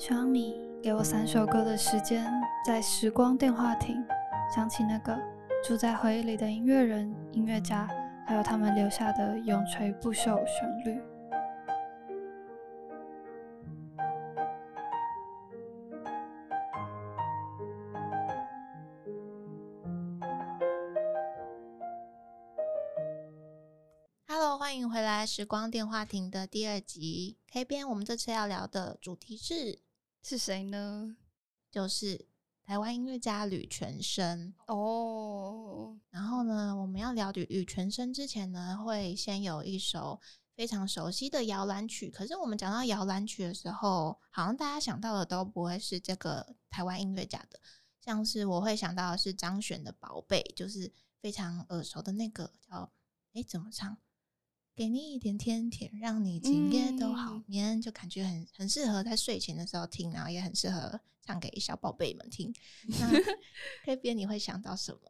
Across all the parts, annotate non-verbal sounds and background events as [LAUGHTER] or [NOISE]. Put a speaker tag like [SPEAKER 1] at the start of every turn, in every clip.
[SPEAKER 1] 希望你给我三首歌的时间，在时光电话亭想起那个住在回忆里的音乐人、音乐家，还有他们留下的永垂不朽旋律。
[SPEAKER 2] 欢迎回来时光电话亭的第二集 K 边。我们这次要聊的主题是
[SPEAKER 1] 是谁呢？
[SPEAKER 2] 就是台湾音乐家吕全生。
[SPEAKER 1] 哦，
[SPEAKER 2] 然后呢，我们要聊吕吕全生之前呢，会先有一首非常熟悉的摇篮曲。可是我们讲到摇篮曲的时候，好像大家想到的都不会是这个台湾音乐家的，像是我会想到的是张悬的《宝贝》，就是非常耳熟的那个叫哎怎么唱？给你一点甜甜，让你今夜都好
[SPEAKER 1] 嗯
[SPEAKER 2] 眠，就感觉很很适合在睡前的时候听，然后也很适合唱给小宝贝们听。[LAUGHS] 那 K 边你会想到什么？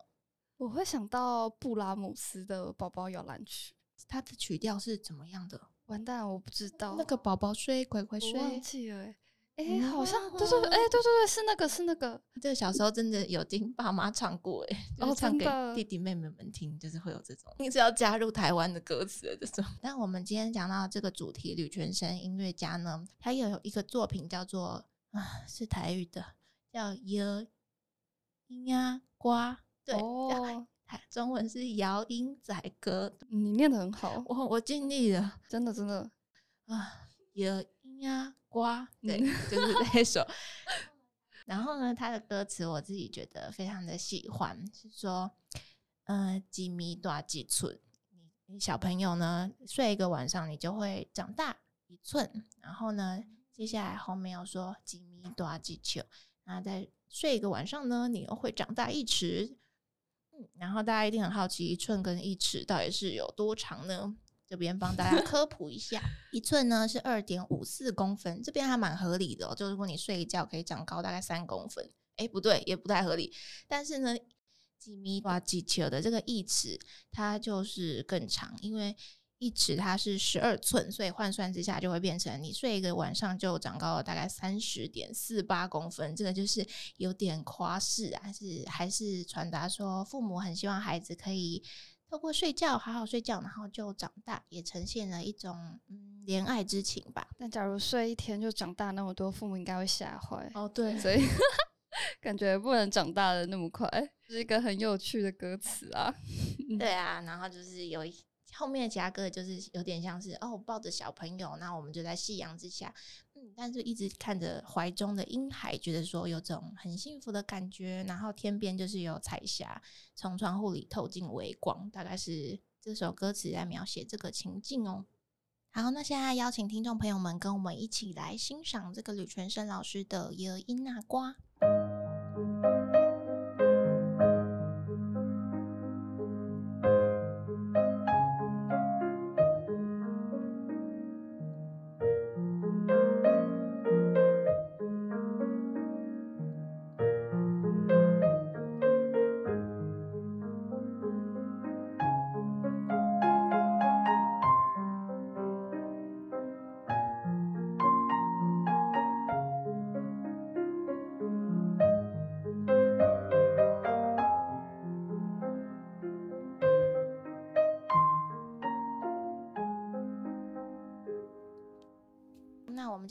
[SPEAKER 1] 我会想到布拉姆斯的《宝宝摇篮曲》。
[SPEAKER 2] 它的曲调是怎么样的？
[SPEAKER 1] 完蛋，我不知道
[SPEAKER 2] 那个宝宝睡，乖乖
[SPEAKER 1] 睡忘
[SPEAKER 2] 睡。
[SPEAKER 1] 记了欸。哎、
[SPEAKER 2] 嗯
[SPEAKER 1] 好像对对对，哎、对对对，是那个是那个。
[SPEAKER 2] 这个小时候真的有听爸妈唱过，哎，就是
[SPEAKER 1] 哦
[SPEAKER 2] 唱给弟弟妹妹们听，就是会有这种，硬是要加入台湾的歌词的这种。[LAUGHS] 但我们今天讲到这个主题，吕全生音乐家呢，他有一个作品叫做啊，是台语的，叫《摇音呀瓜》，对，中文是摇音仔歌。
[SPEAKER 1] 你念的很好，
[SPEAKER 2] 我我尽力了。
[SPEAKER 1] 真的真的。
[SPEAKER 2] 啊，有音啊瓜，对，
[SPEAKER 1] 嗯
[SPEAKER 2] 就是这一首。[LAUGHS] 然后呢，他的歌词我自己觉得非常的喜欢，是说，呃，几米多几寸，你你小朋友呢睡一个晚上，你就会长大一寸。然后呢，接下来后面又说几米多几球，那再睡一个晚上呢，你又会长大一尺。嗯，然后大家一定很好奇，一寸跟一尺到底是有多长呢？这边帮大家 [LAUGHS] 科普一下，一寸呢是二点五四公分，这边还蛮合理的哦。就如果你睡一觉可以长高大概三公分，哎，不对，也不太合理。但是呢，几米哇几球的这个一尺，它就是更长，因为一尺它是十二寸，所以换算之下就会变成你睡一个晚上就长高了大概三十点四八公分，这个就是有点夸饰啊，还是还是传达说父母很希望孩子可以透过睡觉好好睡觉，然后就长大，也呈现了一种嗯怜爱之情吧。
[SPEAKER 1] 但假如睡一天就长大那么多，父母应该会吓坏。
[SPEAKER 2] 哦，对
[SPEAKER 1] 所以 [LAUGHS] 感觉不能长大的那么快，是一个很有趣的歌词啊。
[SPEAKER 2] 对啊，然后就是有一后面的其他歌就是有点像是哦抱着小朋友，那我们就在夕阳之下，但是一直看着怀中的婴孩，觉得说有种很幸福的感觉。然后天边就是有彩霞从窗户里透进微光，大概是这首歌词在描写这个情境哦。好，那现在邀请听众朋友们跟我们一起来欣赏这个吕全生老师的《耶音那瓜》。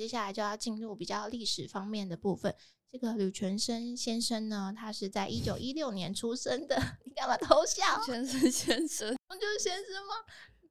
[SPEAKER 2] 下来就要进入比较历史方面的部分。这个吕全生先生呢，他是在一九一六年出生的。你干嘛偷笑？
[SPEAKER 1] 先生先生，
[SPEAKER 2] 我就是先生吗？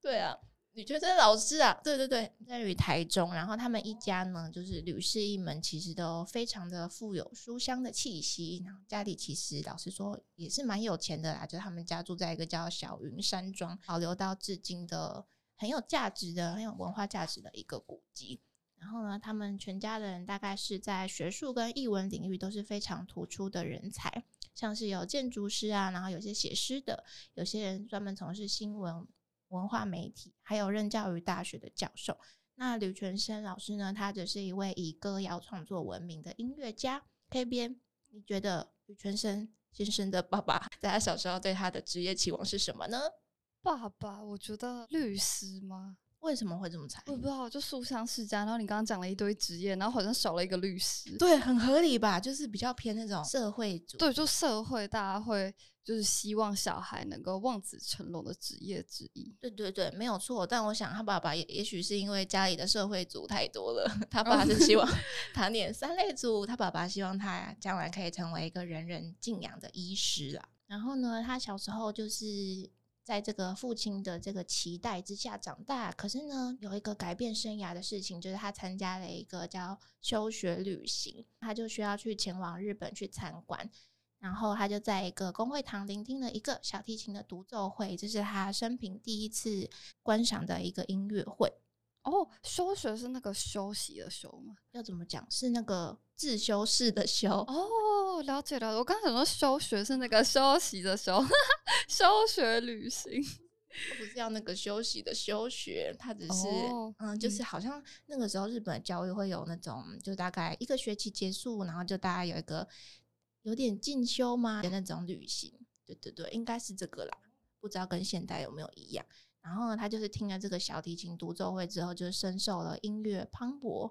[SPEAKER 2] 对啊，吕全生老师啊，对对对，在于台中。然后他们一家呢，就是吕氏一门，其实都非常的富有书香的气息。然后家里其实老实说也是蛮有钱的啦，就是他们家住在一个叫小云山庄，保留到至今的很有价值的、很有文化价值的一个古迹。然后呢，他们全家的人大概是在学术跟译文领域都是非常突出的人才，像是有建筑师啊，然后有些写诗的，有些人专门从事新闻文化媒体，还有任教于大学的教授。那吕全生老师呢，他只是一位以歌谣创作闻名的音乐家。K 边，你觉得吕全生先生的爸爸 [LAUGHS] 在他小时候对他的职业期望是什么呢？
[SPEAKER 1] 爸爸，我觉得律师吗？
[SPEAKER 2] 为什么会这么惨？
[SPEAKER 1] 我也不知道，就书香世家。然后你刚刚讲了一堆职业，然后好像少了一个律师。
[SPEAKER 2] 对，很合理吧？就是比较偏那种社会组。
[SPEAKER 1] 对，就社会大家会就是希望小孩能够望子成龙的职业之一。
[SPEAKER 2] 对对对，没有错。但我想他爸爸也也许是因为家里的社会组太多了，他爸是希望 [LAUGHS] 他念三类组，他爸爸希望他将来可以成为一个人人敬仰的医师啊。然后呢，他小时候就是。在这个父亲的这个期待之下长大，可是呢，有一个改变生涯的事情，就是他参加了一个叫休学旅行，他就需要去前往日本去参观，然后他就在一个公会堂聆听了一个小提琴的独奏会，这是他生平第一次观赏的一个音乐会。
[SPEAKER 1] 哦，休学是那个休息的休吗？
[SPEAKER 2] 要怎么讲？是那个自修室的修。
[SPEAKER 1] 哦，了解了。我刚想说休学是那个休息的休。[LAUGHS] 休学旅行，
[SPEAKER 2] 不是要那个休息的休学，他只是嗯，就是好像那个时候日本的教育会有那种，就大概一个学期结束，然后就大家有一个有点进修吗的那种旅行，对对对，应该是这个啦，不知道跟现代有没有一样。然后呢，他就是听了这个小提琴独奏会之后，就深受了音乐磅礴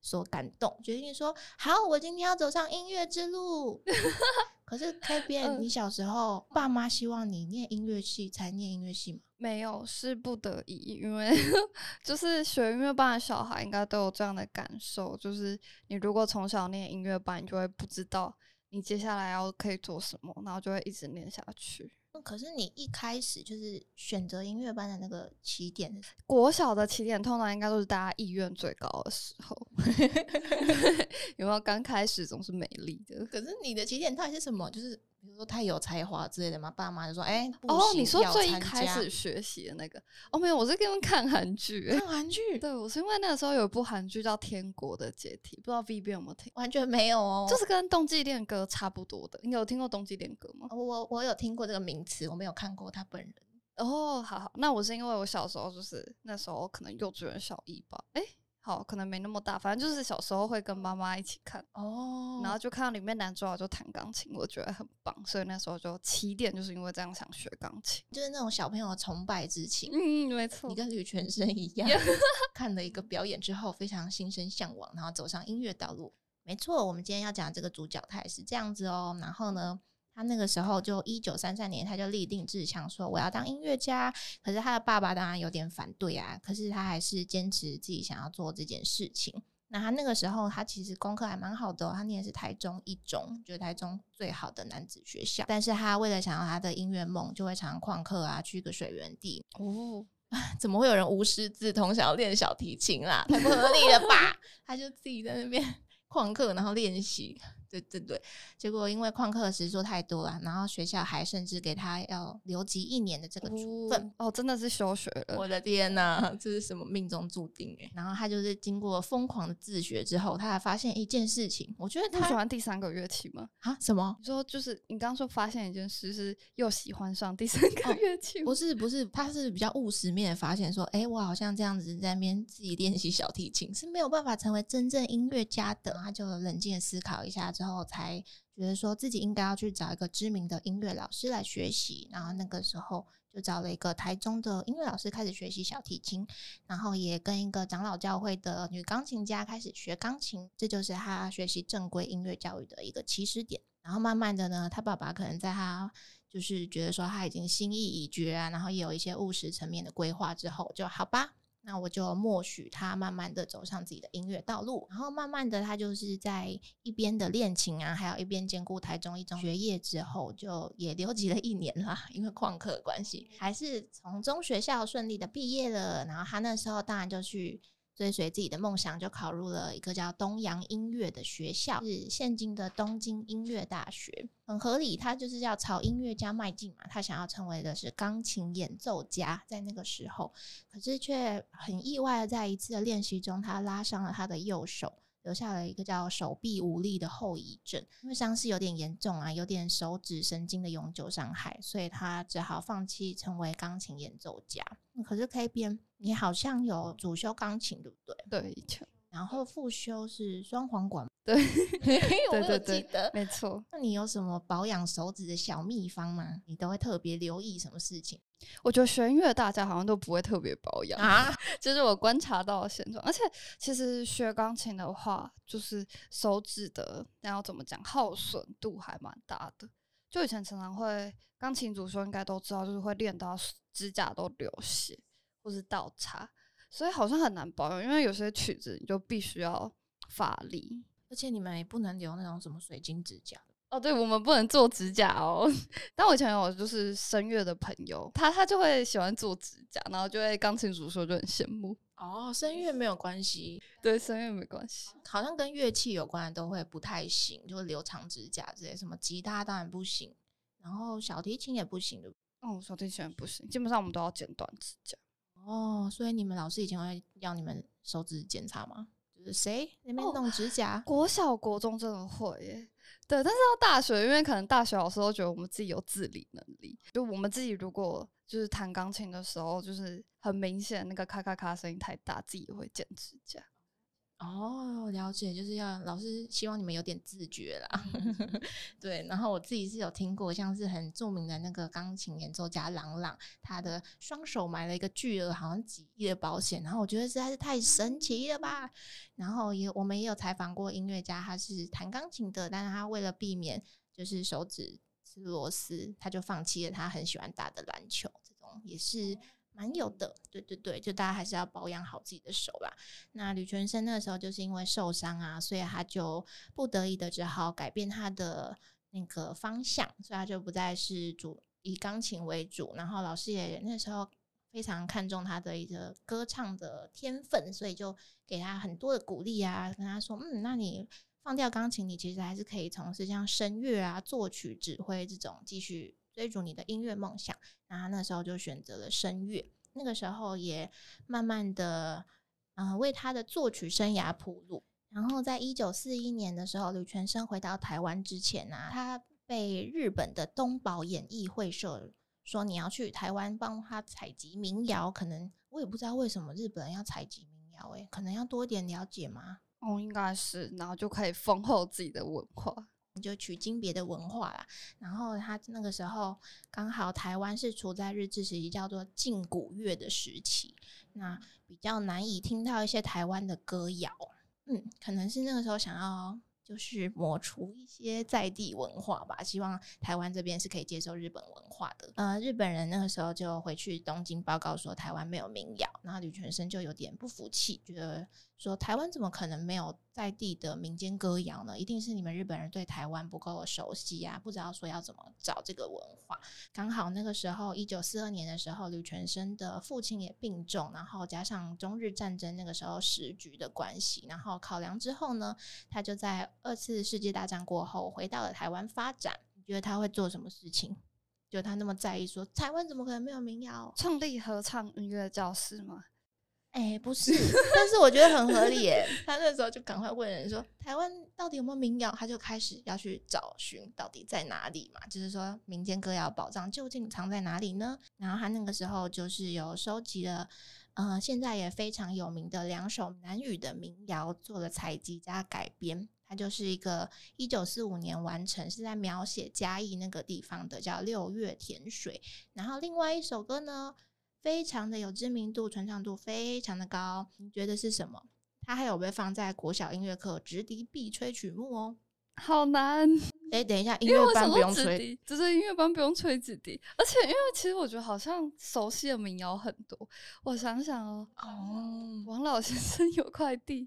[SPEAKER 2] 所感动，决定说好，我今天要走上音乐之路。[LAUGHS] 可是 [LAUGHS] K B，你小时候爸妈希望你念音乐系才念音乐系吗？
[SPEAKER 1] 没有，是不得已，因为 [LAUGHS] 就是学音乐班的小孩应该都有这样的感受，就是你如果从小念音乐班，你就会不知道你接下来要可以做什么，然后就会一直念下去。
[SPEAKER 2] 可是你一开始就是选择音乐班的那个起点，
[SPEAKER 1] 国小的起点通常应该都是大家意愿最高的时候，[LAUGHS] 有没有？刚开始总是美丽的。
[SPEAKER 2] 可是你的起点到底是什么？就是。比如说太有才华之类的嘛，爸妈就说：“哎，
[SPEAKER 1] 哦，你说最一开始学习的那个？哦，没有，我是跟他们看韩剧，
[SPEAKER 2] 看韩剧。
[SPEAKER 1] 对，我是因为那个时候有一部韩剧叫《天国的解题》，不知道 V B 有没有听？
[SPEAKER 2] 完全没有哦，
[SPEAKER 1] 就是跟《冬季恋歌》差不多的。你有听过《冬季恋歌》吗？
[SPEAKER 2] 我我有听过这个名词，我没有看过他本人。
[SPEAKER 1] 哦，好好，那我是因为我小时候就是那时候可能幼稚园小一吧，哎。好，可能没那么大，反正就是小时候会跟妈妈一起看哦，然后就看到里面男主角就弹钢琴，我觉得很棒，所以那时候就起点就是因为这样想学钢琴，
[SPEAKER 2] 就是那种小朋友的崇拜之情。
[SPEAKER 1] 嗯，没错，
[SPEAKER 2] 你跟吕全生一样，[LAUGHS] 看了一个表演之后非常心生向往，然后走上音乐道路。没错，我们今天要讲这个主角他也是这样子哦，然后呢？他那个时候就一九三三年，他就立定志向说我要当音乐家。可是他的爸爸当然有点反对啊，可是他还是坚持自己想要做这件事情。那他那个时候他其实功课还蛮好的，他念的是台中一中，就是台中最好的男子学校。但是他为了想要他的音乐梦，就会常常旷课啊，去一个水源地。哦，[LAUGHS] 怎么会有人无师自通想要练小提琴啦？太不合理了吧？[LAUGHS] 他就自己在那边旷课，然后练习。对对对，结果因为旷课时数太多了，然后学校还甚至给他要留级一年的这个处分
[SPEAKER 1] 哦，真的是休学了。
[SPEAKER 2] 我的天呐，这是什么命中注定哎！然后他就是经过疯狂的自学之后，他还发现一件事情，我觉得他
[SPEAKER 1] 喜欢第三个乐器吗？
[SPEAKER 2] 啊？什么？
[SPEAKER 1] 你说就是你刚刚说发现一件事是又喜欢上第三个乐器？
[SPEAKER 2] 不是不是，他是比较务实面发现说，哎，我好像这样子在那边自己练习小提琴是没有办法成为真正音乐家的。他就冷静的思考一下。之后才觉得说自己应该要去找一个知名的音乐老师来学习，然后那个时候就找了一个台中的音乐老师开始学习小提琴，然后也跟一个长老教会的女钢琴家开始学钢琴，这就是他学习正规音乐教育的一个起始点。然后慢慢的呢，他爸爸可能在他就是觉得说他已经心意已决啊，然后也有一些务实层面的规划之后，就好吧。那我就默许他慢慢的走上自己的音乐道路，然后慢慢的他就是在一边的练琴啊，还有一边兼顾台中一中学业之后，就也留级了一年啦，因为旷课关系，还是从中学校顺利的毕业了。然后他那时候当然就去。追随自己的梦想，就考入了一个叫东洋音乐的学校，是现今的东京音乐大学，很合理。他就是要朝音乐家迈进嘛，他想要成为的是钢琴演奏家。在那个时候，可是却很意外的，在一次的练习中，他拉伤了他的右手。留下了一个叫手臂无力的后遗症，因为伤势有点严重啊，有点手指神经的永久伤害，所以他只好放弃成为钢琴演奏家。可是 K 边，你好像有主修钢琴，对不对？
[SPEAKER 1] 对，
[SPEAKER 2] 然后副修是双簧管，[LAUGHS]
[SPEAKER 1] 对，
[SPEAKER 2] 我有记得，
[SPEAKER 1] 没错。
[SPEAKER 2] 那你有什么保养手指的小秘方吗？你都会特别留意什么事情？
[SPEAKER 1] 我觉得学音乐大家好像都不会特别保养
[SPEAKER 2] 啊，[LAUGHS]
[SPEAKER 1] 这是我观察到的现状。而且其实学钢琴的话，就是手指的那要怎么讲，耗损度还蛮大的。就以前常常会钢琴主修应该都知道，就是会练到指甲都流血或是倒插，所以好像很难保养。因为有些曲子你就必须要发力，
[SPEAKER 2] 而且你们也不能留那种什么水晶指甲。
[SPEAKER 1] 哦，对，我们不能做指甲哦。[LAUGHS] 但我以前有就是声乐的朋友，他他就会喜欢做指甲，然后就会钢琴主说就很羡慕。
[SPEAKER 2] 哦，声乐没有关系，
[SPEAKER 1] 对，声乐没关系，
[SPEAKER 2] 好像跟乐器有关的都会不太行，就是留长指甲之类，什么吉他当然不行，然后小提琴也不行的。
[SPEAKER 1] 哦，小提琴也不行，基本上我们都要剪短指甲。
[SPEAKER 2] 哦，所以你们老师以前会要你们手指检查吗？就是谁那边弄指甲？[GASPS]
[SPEAKER 1] 国小国中真的会耶。对，但是到大学，因为可能大学老师都觉得我们自己有自理能力，就我们自己如果就是弹钢琴的时候，就是很明显那个咔咔咔声音太大，自己会剪指甲。
[SPEAKER 2] 哦，了解，就是要老师希望你们有点自觉啦。[LAUGHS] 对，然后我自己是有听过，像是很著名的那个钢琴演奏家郎朗，他的双手买了一个巨额，好像几亿的保险，然后我觉得实在是太神奇了吧。然后也我们也有采访过音乐家，他是弹钢琴的，但是他为了避免就是手指吃螺丝，他就放弃了他很喜欢打的篮球，这种也是。蛮有的，对对对，就大家还是要保养好自己的手啦。那吕全生那时候就是因为受伤啊，所以他就不得已的只好改变他的那个方向，所以他就不再是主以钢琴为主。然后老师也那时候非常看重他的一个歌唱的天分，所以就给他很多的鼓励啊，跟他说：“嗯，那你放掉钢琴，你其实还是可以从事像声乐啊、作曲、指挥这种继续。”追逐你的音乐梦想，然后那时候就选择了声乐。那个时候也慢慢的，嗯，为他的作曲生涯铺路。然后在一九四一年的时候，吕全生回到台湾之前呢，他被日本的东宝演艺会社说你要去台湾帮他采集民谣。可能我也不知道为什么日本人要采集民谣，诶，可能要多一点了解吗？
[SPEAKER 1] 哦，应该是，然后就可以丰厚自己的文化。
[SPEAKER 2] 就取经别的文化啦，然后他那个时候刚好台湾是处在日治时期，叫做禁古乐的时期，那比较难以听到一些台湾的歌谣，嗯，可能是那个时候想要就是抹除一些在地文化吧，希望台湾这边是可以接受日本文化的。呃，日本人那个时候就回去东京报告说台湾没有民谣，然后吕全生就有点不服气，觉得。说台湾怎么可能没有在地的民间歌谣呢？一定是你们日本人对台湾不够熟悉啊，不知道说要怎么找这个文化。刚好那个时候，一九四二年的时候，吕全生的父亲也病重，然后加上中日战争那个时候时局的关系，然后考量之后呢，他就在二次世界大战过后回到了台湾发展。你觉得他会做什么事情？就他那么在意说台湾怎么可能没有民谣？
[SPEAKER 1] 创立合唱音乐教室吗？
[SPEAKER 2] 哎，不是，[LAUGHS] 但是我觉得很合理耶。[LAUGHS] 他那时候就赶快问人说：“台湾到底有没有民谣？”他就开始要去找寻到底在哪里嘛，就是说民间歌谣宝藏究竟藏在哪里呢？然后他那个时候就是有收集了，呃，现在也非常有名的两首南语的民谣，做了采集加改编。它就是一个一九四五年完成，是在描写嘉义那个地方的，叫《六月甜水》。然后另外一首歌呢？非常的有知名度，传唱度非常的高。你觉得是什么？它还有被放在国小音乐课直笛必吹曲目哦，
[SPEAKER 1] 好难。
[SPEAKER 2] 哎，等一下，音乐班不用吹，
[SPEAKER 1] 只是音乐班不用吹直笛。而且，因为其实我觉得好像熟悉的民谣很多。我想想哦，哦，王老先生有块地，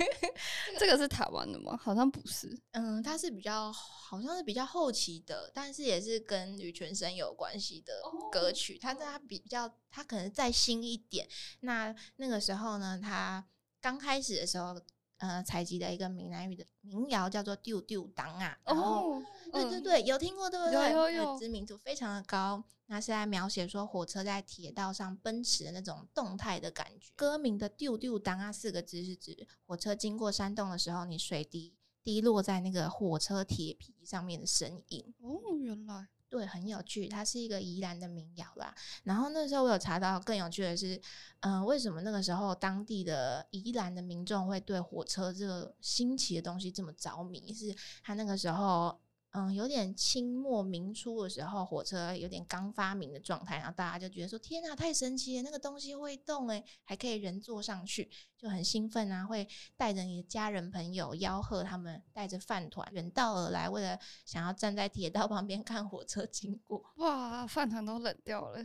[SPEAKER 1] [LAUGHS] 这个是台湾的吗？好像不是。
[SPEAKER 2] 嗯，它是比较，好像是比较后期的，但是也是跟吕全生有关系的歌曲。它它比较，他可能再新一点。那那个时候呢，他刚开始的时候。呃，采集的一个闽南语的民谣叫做《丢丢当》啊，哦，对对对，有听过对不对？
[SPEAKER 1] 有有有，
[SPEAKER 2] 知名度非常的高。那是在描写说火车在铁道上奔驰的那种动态的感觉。歌名的“丢丢当”啊四个字是指火车经过山洞的时候，你水滴滴落在那个火车铁皮上面的声音。
[SPEAKER 1] 哦，原来。
[SPEAKER 2] 对，很有趣，它是一个宜兰的民谣啦。然后那时候我有查到更有趣的是，嗯，为什么那个时候当地的宜兰的民众会对火车这个新奇的东西这么着迷？是他那个时候嗯，有点清末民初的时候，火车有点刚发明的状态，然后大家就觉得说：“天哪，太神奇了！那个东西会动，诶，还可以人坐上去，就很兴奋啊！会带着你的家人朋友吆喝，他们带着饭团远道而来，为了想要站在铁道旁边看火车经过。
[SPEAKER 1] 哇，饭团都冷掉了。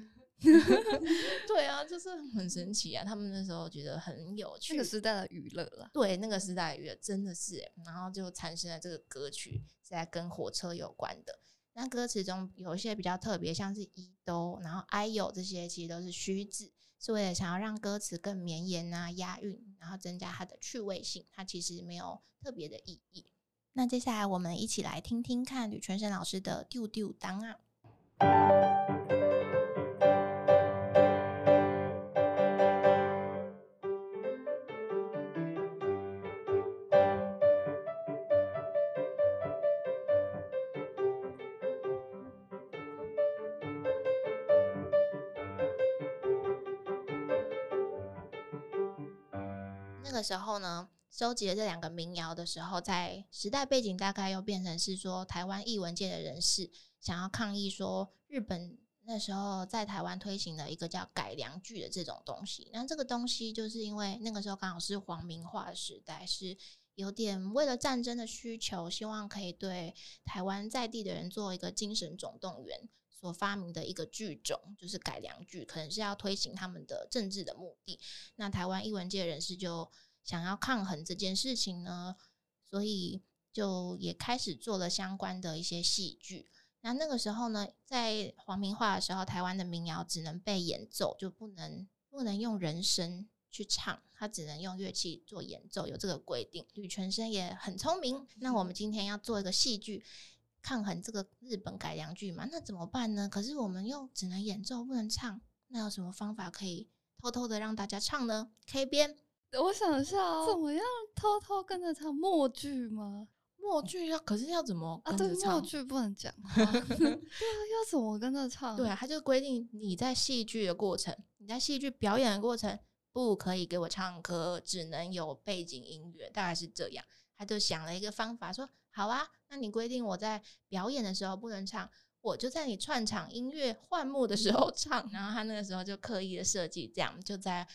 [SPEAKER 1] [LAUGHS]
[SPEAKER 2] 对啊，就是很神奇啊！他们那时候觉得很有趣，
[SPEAKER 1] 那个时代的娱乐了。
[SPEAKER 2] 对，那个时代娱乐真的是，然后就产生了这个歌曲，是在跟火车有关的。那歌词中有一些比较特别，像是一都，然后哎呦这些，其实都是虚字，是为了想要让歌词更绵延啊、押韵，然后增加它的趣味性。它其实没有特别的意义。那接下来我们一起来听听看吕春生老师的《丢丢当啊》。时候呢，收集了这两个民谣的时候，在时代背景大概又变成是说，台湾艺文界的人士想要抗议说，日本那时候在台湾推行了一个叫改良剧的这种东西。那这个东西就是因为那个时候刚好是皇民化时代，是有点为了战争的需求，希望可以对台湾在地的人做一个精神总动员。所发明的一个剧种就是改良剧，可能是要推行他们的政治的目的。那台湾艺文界人士就想要抗衡这件事情呢，所以就也开始做了相关的一些戏剧。那那个时候呢，在黄明化的时候，台湾的民谣只能被演奏，就不能不能用人声去唱，它只能用乐器做演奏，有这个规定。吕全生也很聪明，那我们今天要做一个戏剧。抗衡这个日本改良剧嘛，那怎么办呢？可是我们又只能演奏不能唱，那有什么方法可以偷偷的让大家唱呢？K 编，
[SPEAKER 1] 我想一下，怎么样偷偷跟着唱默剧吗？
[SPEAKER 2] 默剧要，可是要怎么
[SPEAKER 1] 啊？
[SPEAKER 2] 对，
[SPEAKER 1] 默剧不能讲 [LAUGHS] [LAUGHS] 对啊，要怎么跟着唱？
[SPEAKER 2] 对啊，他就规定你在戏剧的过程，你在戏剧表演的过程不可以给我唱歌，只能有背景音乐，大概是这样。他就想了一个方法，说。好啊，那你规定我在表演的时候不能唱，我就在你串场音乐换幕的时候唱。[LAUGHS] 然后他那个时候就刻意的设计这样，就在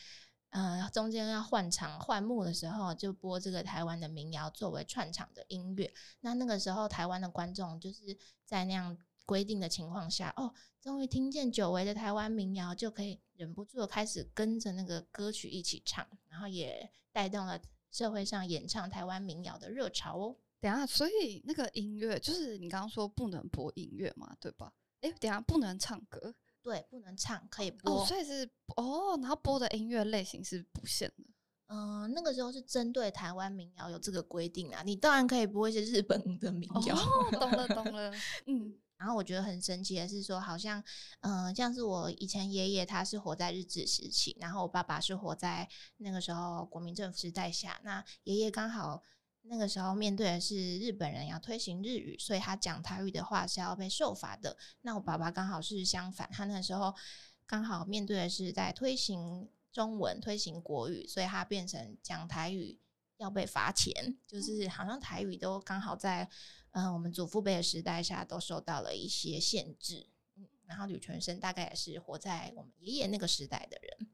[SPEAKER 2] 呃中间要换场换幕的时候，就播这个台湾的民谣作为串场的音乐。那那个时候台湾的观众就是在那样规定的情况下，哦，终于听见久违的台湾民谣，就可以忍不住开始跟着那个歌曲一起唱，然后也带动了社会上演唱台湾民谣的热潮哦。
[SPEAKER 1] 等下，所以那个音乐就是你刚刚说不能播音乐嘛，对吧？哎，等下不能唱歌，
[SPEAKER 2] 对，不能唱，可以播。
[SPEAKER 1] 哦，所以是哦，然后播的音乐类型是不限的。
[SPEAKER 2] 嗯，那个时候是针对台湾民谣有这个规定啊，你当然可以播一些日本的民谣。
[SPEAKER 1] 哦，懂了，[LAUGHS] 懂了。嗯，
[SPEAKER 2] 然后我觉得很神奇的是说，好像嗯，像是我以前爷爷他是活在日治时期，然后我爸爸是活在那个时候国民政府时代下，那爷爷刚好。那个时候面对的是日本人要推行日语，所以他讲台语的话是要被受罚的。那我爸爸刚好是相反，他那时候刚好面对的是在推行中文、推行国语，所以他变成讲台语要被罚钱，就是好像台语都刚好在嗯我们祖父辈的时代下都受到了一些限制。嗯，然后吕全生大概也是活在我们爷爷那个时代的人。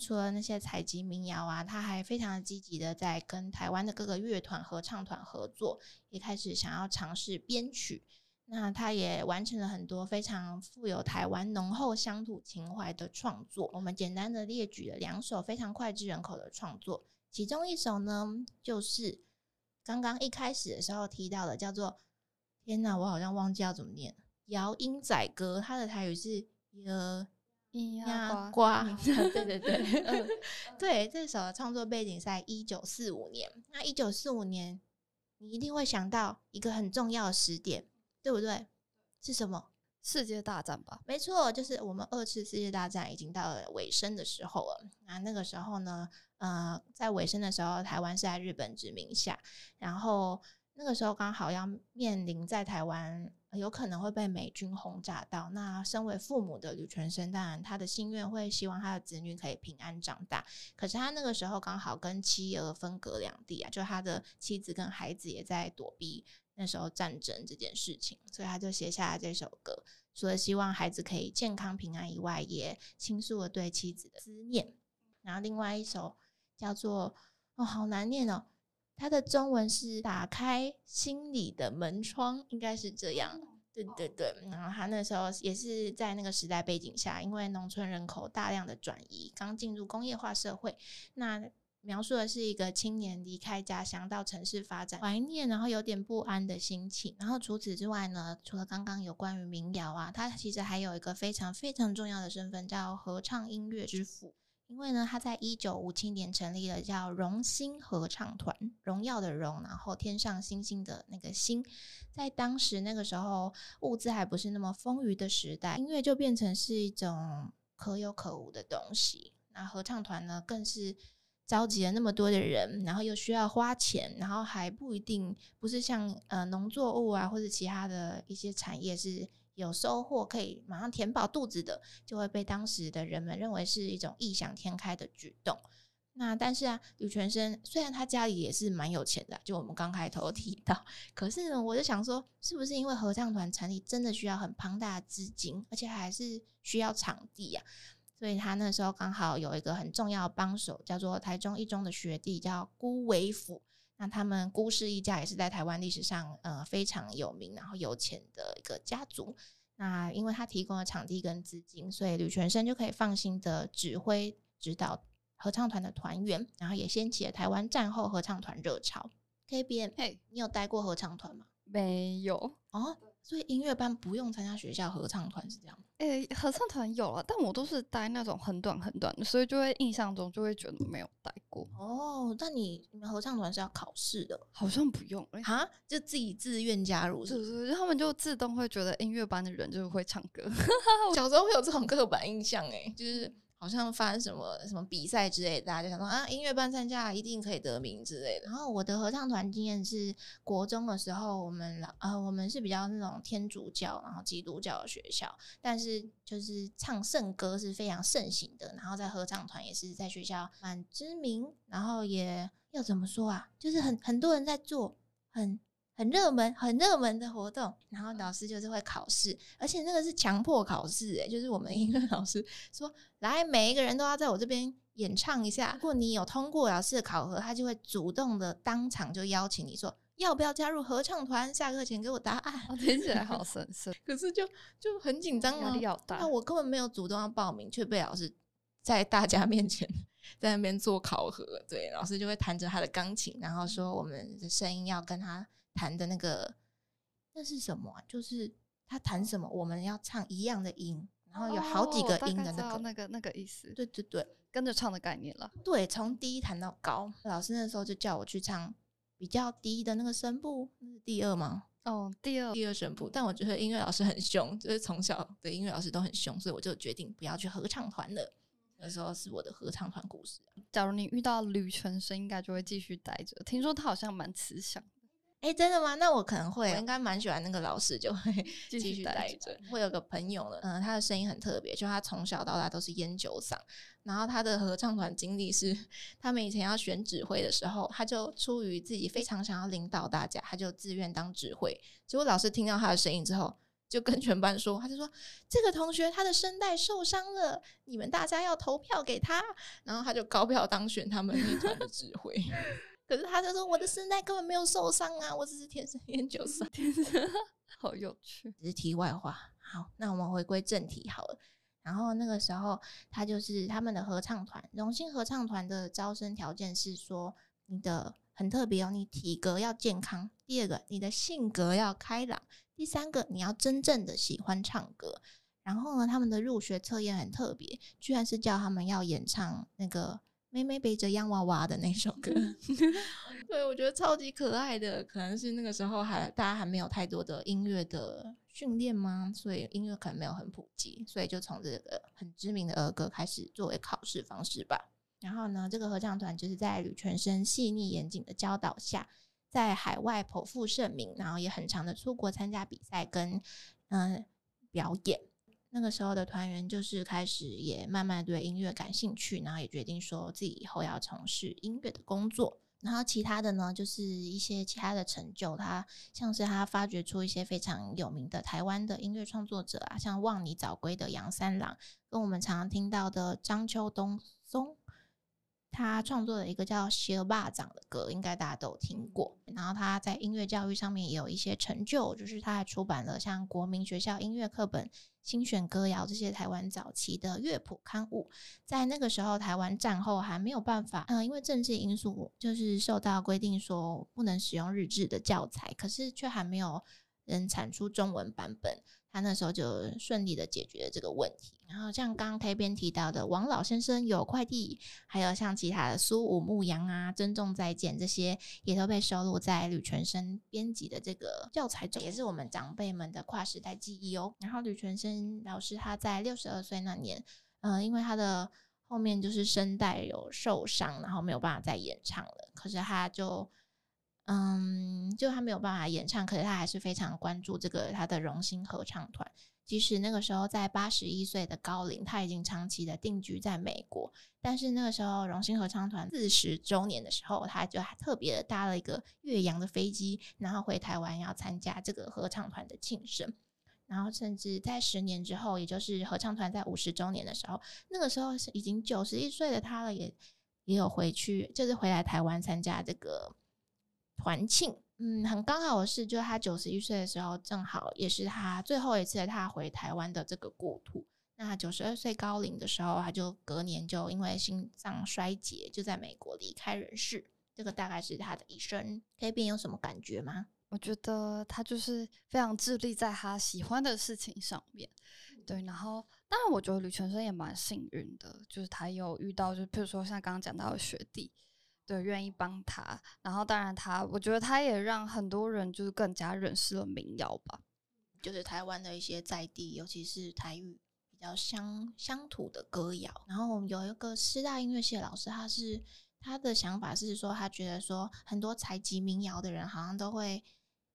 [SPEAKER 2] 除了那些采集民谣啊，他还非常积极的在跟台湾的各个乐团、合唱团合作，也开始想要尝试编曲。那他也完成了很多非常富有台湾浓厚乡土情怀的创作。我们简单的列举了两首非常脍炙人口的创作，其中一首呢，就是刚刚一开始的时候提到的，叫做“天哪，我好像忘记要怎么念”，摇音仔歌，它的台语是“耶”。
[SPEAKER 1] 呀
[SPEAKER 2] 呱，[LAUGHS] 对对对，嗯，[LAUGHS] 对，这首创作背景在一九四五年。那一九四五年，你一定会想到一个很重要的时点，对不对？是什么？
[SPEAKER 1] 世界大战吧？
[SPEAKER 2] 没错，就是我们二次世界大战已经到了尾声的时候了。那那个时候呢，呃，在尾声的时候，台湾是在日本殖民下，然后那个时候刚好要面临在台湾。有可能会被美军轰炸到。那身为父母的吕全生，当然他的心愿会希望他的子女可以平安长大。可是他那个时候刚好跟妻儿分隔两地啊，就他的妻子跟孩子也在躲避那时候战争这件事情，所以他就写下了这首歌，除了希望孩子可以健康平安以外，也倾诉了对妻子的思念。然后另外一首叫做哦，好难念哦。它的中文是打开心里的门窗，应该是这样。对对对，然后他那时候也是在那个时代背景下，因为农村人口大量的转移，刚进入工业化社会，那描述的是一个青年离开家乡到城市发展，怀念然后有点不安的心情。然后除此之外呢，除了刚刚有关于民谣啊，他其实还有一个非常非常重要的身份，叫合唱音乐之父。因为呢，他在一九五七年成立了叫荣星合唱团，荣耀的荣，然后天上星星的那个星，在当时那个时候物资还不是那么丰裕的时代，音乐就变成是一种可有可无的东西。那合唱团呢，更是召集了那么多的人，然后又需要花钱，然后还不一定不是像呃农作物啊或者其他的一些产业是。有收获可以马上填饱肚子的，就会被当时的人们认为是一种异想天开的举动。那但是啊，吕全生虽然他家里也是蛮有钱的，就我们刚开头提到，可是呢，我就想说，是不是因为合唱团成立真的需要很庞大的资金，而且还是需要场地呀？所以他那时候刚好有一个很重要的帮手，叫做台中一中的学弟，叫辜伟甫。那他们辜氏一家也是在台湾历史上呃非常有名，然后有钱的一个家族。那因为他提供了场地跟资金，所以吕全生就可以放心的指挥指导合唱团的团员，然后也掀起了台湾战后合唱团热潮。K B M，嘿，你有待过合唱团吗？
[SPEAKER 1] 没有
[SPEAKER 2] 哦。所以音乐班不用参加学校合唱团是这样吗？
[SPEAKER 1] 诶，合唱团有了，但我都是待那种很短很短的，所以就会印象中就会觉得没有待过。
[SPEAKER 2] 哦，那你你们合唱团是要考试的？
[SPEAKER 1] 好像不用
[SPEAKER 2] 啊，就自己自愿加入，
[SPEAKER 1] 是不是？他们就自动会觉得音乐班的人就是会唱歌。[LAUGHS]
[SPEAKER 2] 小时候会有这种刻板印象，诶，就是。好像发什么什么比赛之类，大家就想说啊，音乐班参加一定可以得名之类的。然后我的合唱团经验是国中的时候，我们老呃我们是比较那种天主教，然后基督教的学校，但是就是唱圣歌是非常盛行的。然后在合唱团也是在学校蛮知名，然后也要怎么说啊，就是很很多人在做，很。很热门、很热门的活动，然后老师就是会考试，而且那个是强迫考试，诶，就是我们音乐老师说，来每一个人都要在我这边演唱一下，如果你有通过老师的考核，他就会主动的当场就邀请你说，要不要加入合唱团？下课前给我答案。
[SPEAKER 1] 听起来好 [LAUGHS] 神圣，
[SPEAKER 2] 可是就就很紧张
[SPEAKER 1] 啊，压力好大。
[SPEAKER 2] 那我根本没有主动要报名，却被老师在大家面前在那边做考核，对，老师就会弹着他的钢琴，然后说我们的声音要跟他。弹的那个那是什么？就是他弹什么，我们要唱一样的音，然后有好几个音的那个
[SPEAKER 1] 那个那个意思。
[SPEAKER 2] 对对对，
[SPEAKER 1] 跟着唱的概念了。
[SPEAKER 2] 对，从低弹到高。老师那时候就叫我去唱比较低的那个声部，那是第二吗？
[SPEAKER 1] 哦，第二
[SPEAKER 2] 第二声部。但我觉得音乐老师很凶，就是从小的音乐老师都很凶，所以我就决定不要去合唱团了。那时候是我的合唱团故事。
[SPEAKER 1] 假如你遇到吕全生，应该就会继续待着。听说他好像蛮慈祥。
[SPEAKER 2] 哎，真的吗？那我可能会，我应该蛮喜欢那个老师，就会 [LAUGHS] 继续待着。会有个朋友呢，嗯，他的声音很特别，就他从小到大都是烟酒嗓。然后他的合唱团经历是，他们以前要选指挥的时候，他就出于自己非常想要领导大家，他就自愿当指挥。结果老师听到他的声音之后，就跟全班说，他就说这个同学他的声带受伤了，你们大家要投票给他。然后他就高票当选他们那团的指挥。[LAUGHS] 可是他就说我的声带根本没有受伤啊，我只是天生烟酒嗓。[LAUGHS]
[SPEAKER 1] 好有趣，
[SPEAKER 2] 只是题外话。好，那我们回归正题好了。然后那个时候，他就是他们的合唱团，荣幸合唱团的招生条件是说，你的很特别哦，你体格要健康。第二个，你的性格要开朗。第三个，你要真正的喜欢唱歌。然后呢，他们的入学测验很特别，居然是叫他们要演唱那个。妹妹背着洋娃娃的那首歌，[LAUGHS] 对我觉得超级可爱的。可能是那个时候还大家还没有太多的音乐的训练吗？所以音乐可能没有很普及，所以就从这个很知名的儿歌开始作为考试方式吧。然后呢，这个合唱团就是在吕全生细腻严谨的教导下，在海外颇负盛名，然后也很长的出国参加比赛跟嗯表演。那个时候的团员就是开始也慢慢对音乐感兴趣，然后也决定说自己以后要从事音乐的工作。然后其他的呢，就是一些其他的成就，他像是他发掘出一些非常有名的台湾的音乐创作者啊，像望你早归的杨三郎，跟我们常常听到的张秋东松。他创作了一个叫《邪霸掌》的歌，应该大家都有听过。然后他在音乐教育上面也有一些成就，就是他还出版了像国民学校音乐课本、新选歌谣这些台湾早期的乐谱刊物。在那个时候，台湾战后还没有办法，嗯，因为政治因素，就是受到规定说不能使用日志的教材，可是却还没有人产出中文版本。他那时候就顺利的解决了这个问题。然后像刚刚 K 边提到的王老先生有快递，还有像其他的苏武牧羊啊、珍重再见这些，也都被收录在吕全生编辑的这个教材中，也是我们长辈们的跨时代记忆哦。然后吕全生老师他在六十二岁那年，嗯，因为他的后面就是声带有受伤，然后没有办法再演唱了。可是他就。嗯，就他没有办法演唱，可是他还是非常关注这个他的荣兴合唱团。即使那个时候在八十一岁的高龄，他已经长期的定居在美国，但是那个时候荣兴合唱团四十周年的时候，他就还特别的搭了一个岳阳的飞机，然后回台湾要参加这个合唱团的庆生。然后甚至在十年之后，也就是合唱团在五十周年的时候，那个时候是已经九十一岁的他了，也也有回去，就是回来台湾参加这个。团庆，嗯，很刚好的是，就是他九十一岁的时候，正好也是他最后一次他回台湾的这个故土。那九十二岁高龄的时候，他就隔年就因为心脏衰竭，就在美国离开人世。这个大概是他的一生。这边有什么感觉吗？
[SPEAKER 1] 我觉得他就是非常致力在他喜欢的事情上面。对，然后当然，我觉得吕全生也蛮幸运的，就是他有遇到，就比如说像刚刚讲到的学弟。对，愿意帮他，然后当然他，我觉得他也让很多人就是更加认识了民谣吧，
[SPEAKER 2] 就是台湾的一些在地，尤其是台语比较乡乡土的歌谣。然后我们有一个师大音乐系的老师，他是他的想法是说，他觉得说很多采集民谣的人好像都会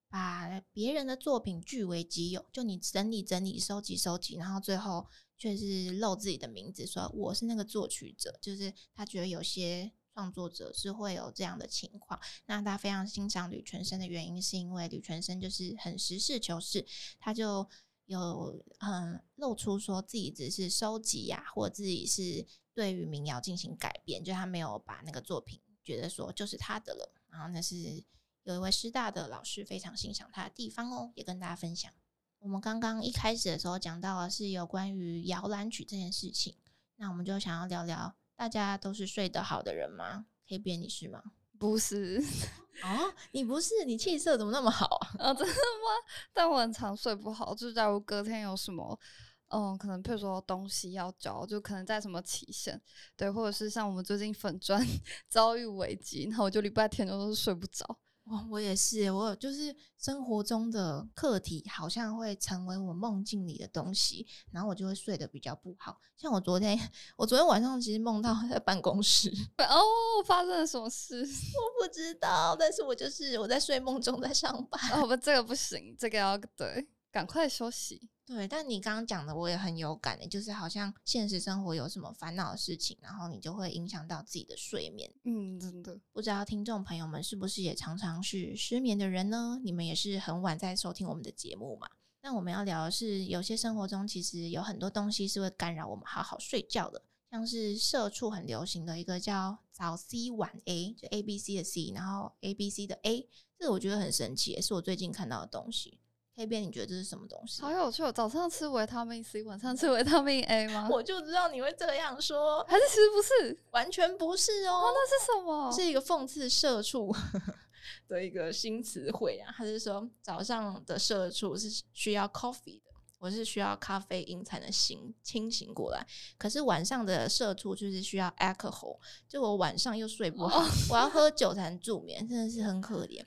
[SPEAKER 2] 把别人的作品据为己有，就你整理整理、收集收集，然后最后却是漏自己的名字，说我是那个作曲者，就是他觉得有些。创作者是会有这样的情况，那他非常欣赏吕全生的原因，是因为吕全生就是很实事求是，他就有嗯露出说自己只是收集呀，或自己是对于民谣进行改编，就他没有把那个作品觉得说就是他的了。然后那是有一位师大的老师非常欣赏他的地方哦，也跟大家分享。我们刚刚一开始的时候讲到的是有关于摇篮曲这件事情，那我们就想要聊聊。大家都是睡得好的人吗？可以变你是吗？
[SPEAKER 1] 不是 [LAUGHS]
[SPEAKER 2] 哦，你不是，你气色怎么那么好
[SPEAKER 1] 啊？真的吗？但我很常睡不好，就假如隔天有什么，嗯，可能譬如说东西要交，就可能在什么期限，对，或者是像我们最近粉砖 [LAUGHS] 遭遇危机，然后我就礼拜天都是睡不着。
[SPEAKER 2] 哇，我也是，我就是生活中的课题，好像会成为我梦境里的东西，然后我就会睡得比较不好。像我昨天，我昨天晚上其实梦到在办公室，[LAUGHS]
[SPEAKER 1] 哦，发生了什么事？[LAUGHS]
[SPEAKER 2] 我不知道，但是我就是我在睡梦中在上班。
[SPEAKER 1] 哦不，这个不行，这个要对，赶快休息。
[SPEAKER 2] 对，但你刚刚讲的我也很有感的，就是好像现实生活有什么烦恼的事情，然后你就会影响到自己的睡眠。
[SPEAKER 1] 嗯，真的，
[SPEAKER 2] 不知道听众朋友们是不是也常常是失眠的人呢？你们也是很晚在收听我们的节目嘛？那我们要聊的是，有些生活中其实有很多东西是会干扰我们好好睡觉的，像是社畜很流行的一个叫早 C 晚 A，就 A B C 的 C，然后 A B C 的 A，这个我觉得很神奇，也是我最近看到的东西。黑边，你觉得这是什么东西？
[SPEAKER 1] 好有趣！早上吃维他命 C，晚上吃维他命 A 吗？[LAUGHS]
[SPEAKER 2] 我就知道你会这样说，
[SPEAKER 1] 还是其实不是？
[SPEAKER 2] 完全不是哦。
[SPEAKER 1] 那是什么？
[SPEAKER 2] 是一个讽刺社畜 [LAUGHS] 的一个新词汇啊！他是说早上的社畜是需要 coffee 的，我是需要咖啡因才能醒清醒过来。可是晚上的社畜就是需要 alcohol，就我晚上又睡不好，我要喝酒才能助眠，真的是很可怜。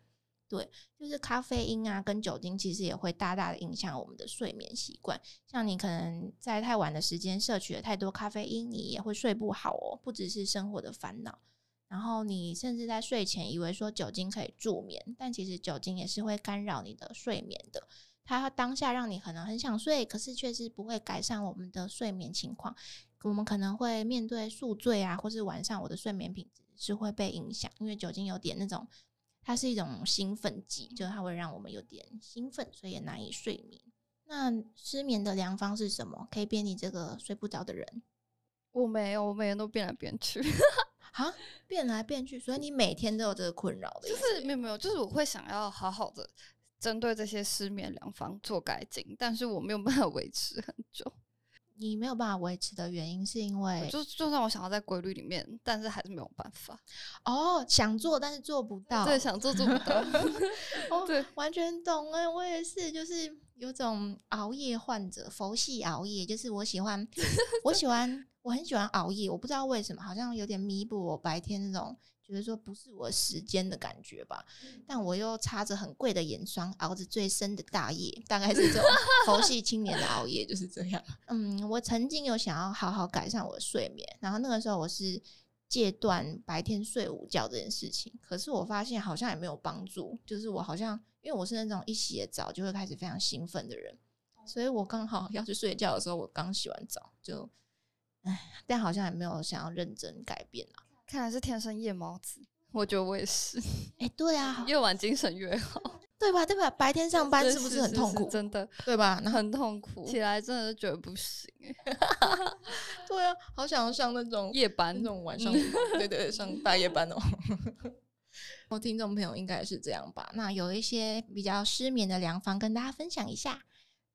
[SPEAKER 2] 对，就是咖啡因啊，跟酒精其实也会大大的影响我们的睡眠习惯。像你可能在太晚的时间摄取了太多咖啡因，你也会睡不好哦。不只是生活的烦恼，然后你甚至在睡前以为说酒精可以助眠，但其实酒精也是会干扰你的睡眠的。它当下让你可能很想睡，可是却是不会改善我们的睡眠情况。我们可能会面对宿醉啊，或是晚上我的睡眠品质是会被影响，因为酒精有点那种，它是一种兴奋剂，就是它会让我们有点兴奋，所以也难以睡眠。那失眠的良方是什么？可以变你这个睡不着的人？
[SPEAKER 1] 我没有，我每天都变来变去。[LAUGHS]
[SPEAKER 2] 啊，变来变去，所以你每天都有这个困扰的，
[SPEAKER 1] 就是没有没有，就是我会想要好好的针对这些失眠良方做改进，但是我没有办法维持很久。
[SPEAKER 2] 你没有办法维持的原因是因为，
[SPEAKER 1] 就就算我想要在规律里面，但是还是没有办法。
[SPEAKER 2] 哦，想做但是做不到，
[SPEAKER 1] 对，想做做不到。[LAUGHS]
[SPEAKER 2] 哦，对，完全懂哎，我也是，就是有种熬夜患者，佛系熬夜，就是我喜欢，[LAUGHS] 我喜欢，我很喜欢熬夜，我不知道为什么，好像有点弥补我白天那种。觉得说不是我时间的感觉吧，但我又擦着很贵的眼霜，熬着最深的大夜，大概是这种 [LAUGHS] 佛系青年的熬夜就是这样。嗯，我曾经有想要好好改善我的睡眠，然后那个时候我是戒断白天睡午觉这件事情，可是我发现好像也没有帮助。就是我好像因为我是那种一洗澡就会开始非常兴奋的人，所以我刚好要去睡觉的时候，我刚洗完澡就，唉，但好像也没有想要认真改变啊。
[SPEAKER 1] 看来是天生夜猫子，我觉得我也是。
[SPEAKER 2] 哎，对啊，[LAUGHS]
[SPEAKER 1] 越晚精神越好，[LAUGHS]
[SPEAKER 2] 对吧？对吧？白天上班是不是很痛苦？
[SPEAKER 1] 真的，[LAUGHS]
[SPEAKER 2] 对吧？
[SPEAKER 1] 那很痛苦，起来真的是觉得不行。
[SPEAKER 2] 对啊，好想要上那种
[SPEAKER 1] 夜班，
[SPEAKER 2] 那种晚上，对对，上大夜班哦。我听众朋友应该也是这样吧？那有一些比较失眠的良方跟大家分享一下。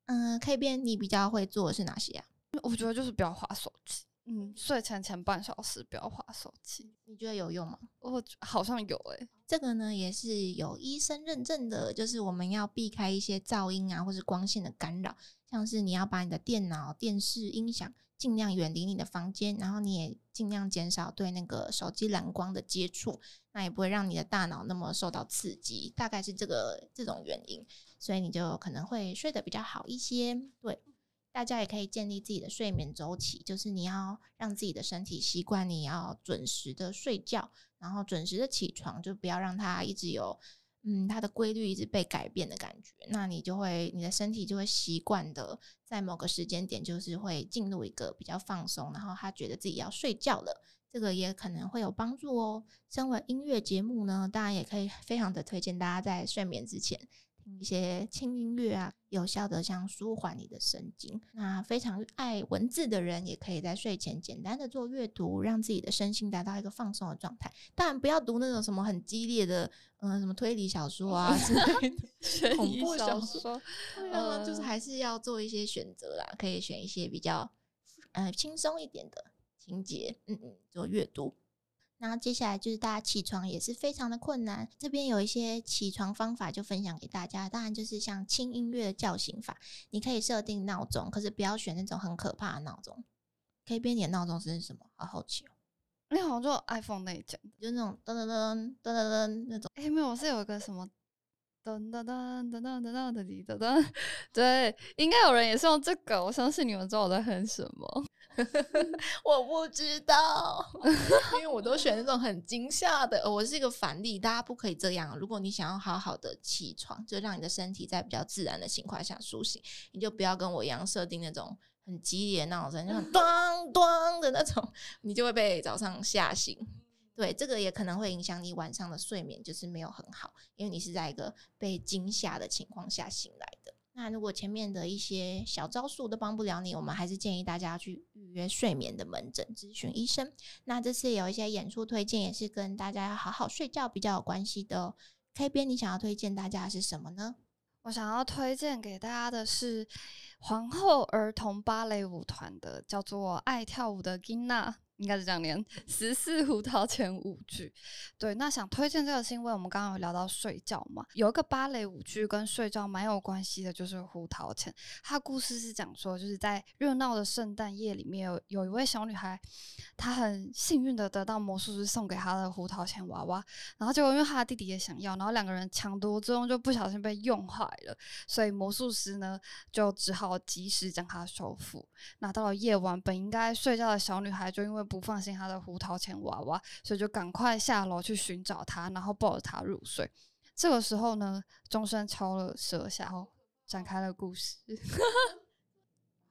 [SPEAKER 2] 嗯，K 边你比较会做的是哪些啊？
[SPEAKER 1] 我觉得就是不要划手机。嗯，睡前前半小时不要划手机，
[SPEAKER 2] 你觉得有用吗？
[SPEAKER 1] 我好像有诶，
[SPEAKER 2] 这个呢也是有医生认证的，就是我们要避开一些噪音啊，或是光线的干扰，像是你要把你的电脑、电视、音响尽量远离你的房间，然后你也尽量减少对那个手机蓝光的接触，那也不会让你的大脑那么受到刺激，大概是这个这种原因，所以你就可能会睡得比较好一些，对。大家也可以建立自己的睡眠周期，就是你要让自己的身体习惯，你要准时的睡觉，然后准时的起床，就不要让它一直有，嗯，它的规律一直被改变的感觉。那你就会，你的身体就会习惯的，在某个时间点，就是会进入一个比较放松，然后他觉得自己要睡觉了，这个也可能会有帮助哦。身为音乐节目呢，当然也可以非常的推荐大家在睡眠之前。听一些轻音乐啊，有效的像舒缓你的神经。那非常爱文字的人，也可以在睡前简单的做阅读，让自己的身心达到一个放松的状态。当然，不要读那种什么很激烈的，嗯，什么推理小说啊之类的 [LAUGHS] 恐怖小说。嗯，就是还是要做一些选择啦，可以选一些比较呃轻松一点的情节，嗯嗯，做阅读。然后接下来就是大家起床也是非常的困难，这边有一些起床方法就分享给大家。当然就是像轻音乐的叫醒法，你可以设定闹钟，可是不要选那种很可怕的闹钟。可以编点闹钟是什么？好好奇哦。
[SPEAKER 1] 你好像就 iPhone 那一件，
[SPEAKER 2] 就那种噔噔噔噔噔噔那种。
[SPEAKER 1] 哎，没有，我是有一个什么噔噔噔噔噔噔噔噔噔噔。[LAUGHS] 对，应该有人也是用这个。我相信你们知道我在哼什么。[LAUGHS]
[SPEAKER 2] 我不知道，[LAUGHS] 因为我都选那种很惊吓的。我是一个反例，大家不可以这样。如果你想要好好的起床，就让你的身体在比较自然的情况下苏醒，你就不要跟我一样设定那种很激烈的闹钟，就很咚咚的那种，你就会被早上吓醒。对，这个也可能会影响你晚上的睡眠，就是没有很好，因为你是在一个被惊吓的情况下醒来的。那如果前面的一些小招数都帮不了你，我们还是建议大家去预约睡眠的门诊咨询医生。那这次有一些演出推荐，也是跟大家要好好睡觉比较有关系的。K 边，你想要推荐大家是什么呢？
[SPEAKER 1] 我想要推荐给大家的是皇后儿童芭蕾舞团的，叫做《爱跳舞的金娜》。应该是这样念，十四胡桃钳舞剧。对，那想推荐这个是因为我们刚刚有聊到睡觉嘛，有一个芭蕾舞剧跟睡觉蛮有关系的，就是胡桃钳。它故事是讲说，就是在热闹的圣诞夜里面，有有一位小女孩，她很幸运的得到魔术师送给她的胡桃钳娃娃，然后结果因为她的弟弟也想要，然后两个人抢夺之中就不小心被用坏了，所以魔术师呢就只好要及时将它收复。那到了夜晚，本应该睡觉的小女孩就因为不放心她的胡桃钳娃娃，所以就赶快下楼去寻找它，然后抱着它入睡。这个时候呢，钟声敲了十二下，后展开了故事。[LAUGHS]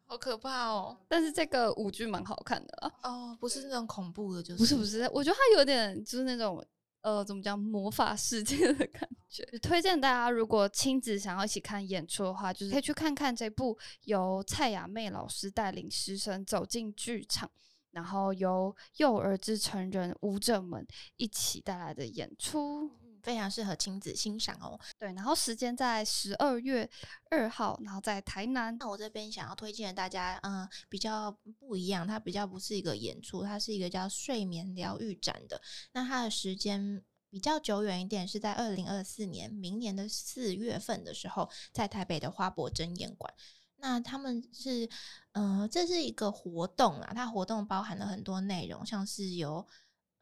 [SPEAKER 2] 好可怕哦！
[SPEAKER 1] 但是这个舞剧蛮好看的啊。
[SPEAKER 2] 哦，不是那种恐怖的，就是
[SPEAKER 1] 不是不是，我觉得它有点就是那种呃，怎么讲魔法世界的感觉。推荐大家如果亲子想要一起看演出的话，就是可以去看看这部由蔡雅妹老师带领师生走进剧场，然后由幼儿之成人舞者们一起带来的演出。
[SPEAKER 2] 非常适合亲子欣赏哦。
[SPEAKER 1] 对，然后时间在十二月二号，然后在台南。
[SPEAKER 2] 那我这边想要推荐大家，嗯，比较不一样，它比较不是一个演出，它是一个叫睡眠疗愈展的。那它的时间比较久远一点，是在二零二四年明年的四月份的时候，在台北的花博珍演馆。那他们是，嗯，这是一个活动啊，它活动包含了很多内容，像是有。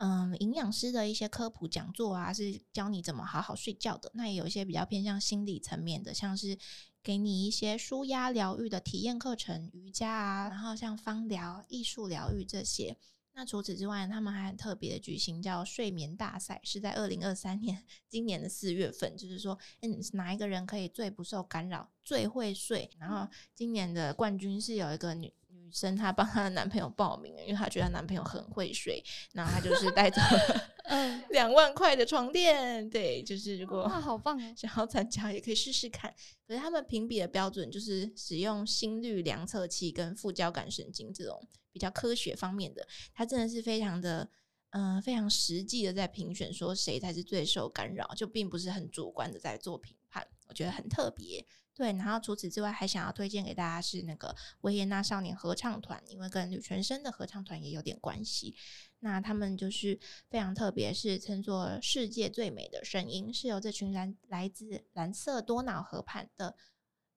[SPEAKER 2] 嗯，营养师的一些科普讲座啊，是教你怎么好好睡觉的。那也有一些比较偏向心理层面的，像是给你一些舒压疗愈的体验课程，瑜伽啊，然后像芳疗、艺术疗愈这些。那除此之外，他们还很特别的举行叫睡眠大赛，是在二零二三年今年的四月份，就是说，嗯，哪一个人可以最不受干扰、最会睡？然后今年的冠军是有一个女。女生她帮她的男朋友报名，因为她觉得她男朋友很会睡，然后她就是带走了 [LAUGHS] [LAUGHS] 两万块的床垫。对，就是如果哇
[SPEAKER 1] 好棒 [LAUGHS]
[SPEAKER 2] 想要参加也可以试试看。可是他们评比的标准就是使用心率量测器跟副交感神经这种比较科学方面的，它真的是非常的嗯非常实际的在评选说谁才是最受干扰，就并不是很主观的在做评判，我觉得很特别。对，然后除此之外，还想要推荐给大家是那个维也纳少年合唱团，因为跟吕全生的合唱团也有点关系。那他们就是非常特别，是称作世界最美的声音，是由这群蓝来自蓝色多瑙河畔的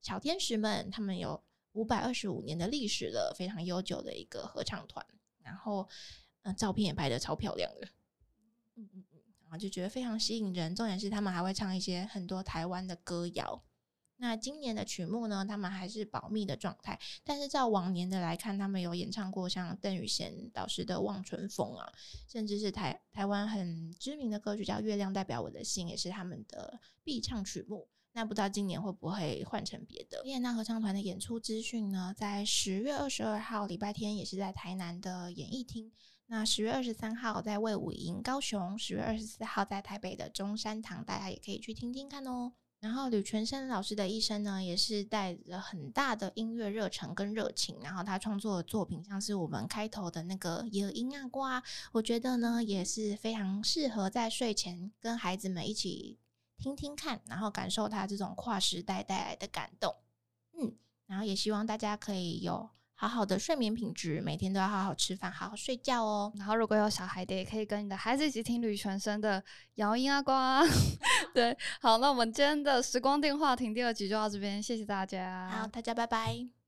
[SPEAKER 2] 小天使们，他们有五百二十五年的历史了，非常悠久的一个合唱团。然后，嗯，照片也拍的超漂亮的，嗯嗯嗯，然后就觉得非常吸引人。重点是他们还会唱一些很多台湾的歌谣。那今年的曲目呢？他们还是保密的状态，但是照往年的来看，他们有演唱过像邓宇贤导师的《望春风》啊，甚至是台台湾很知名的歌曲叫《月亮代表我的心》，也是他们的必唱曲目。那不知道今年会不会换成别的？维纳合唱团的演出资讯呢？在十月二十二号礼拜天也是在台南的演艺厅，那十月二十三号在魏武营高雄，十月二十四号在台北的中山堂，大家也可以去听听看哦。然后吕全生老师的一生呢，也是带着很大的音乐热忱跟热情。然后他创作的作品，像是我们开头的那个《野音啊瓜》，我觉得呢也是非常适合在睡前跟孩子们一起听听看，然后感受他这种跨时代带来的感动。嗯，然后也希望大家可以有。好好的睡眠品质，每天都要好好吃饭，好好睡觉哦。
[SPEAKER 1] 然后如果有小孩的，也可以跟你的孩子一起听吕全生的摇音阿瓜。[LAUGHS] 对，好，那我们今天的时光电话亭第二集就到这边，谢谢大家。
[SPEAKER 2] 好，大家拜拜。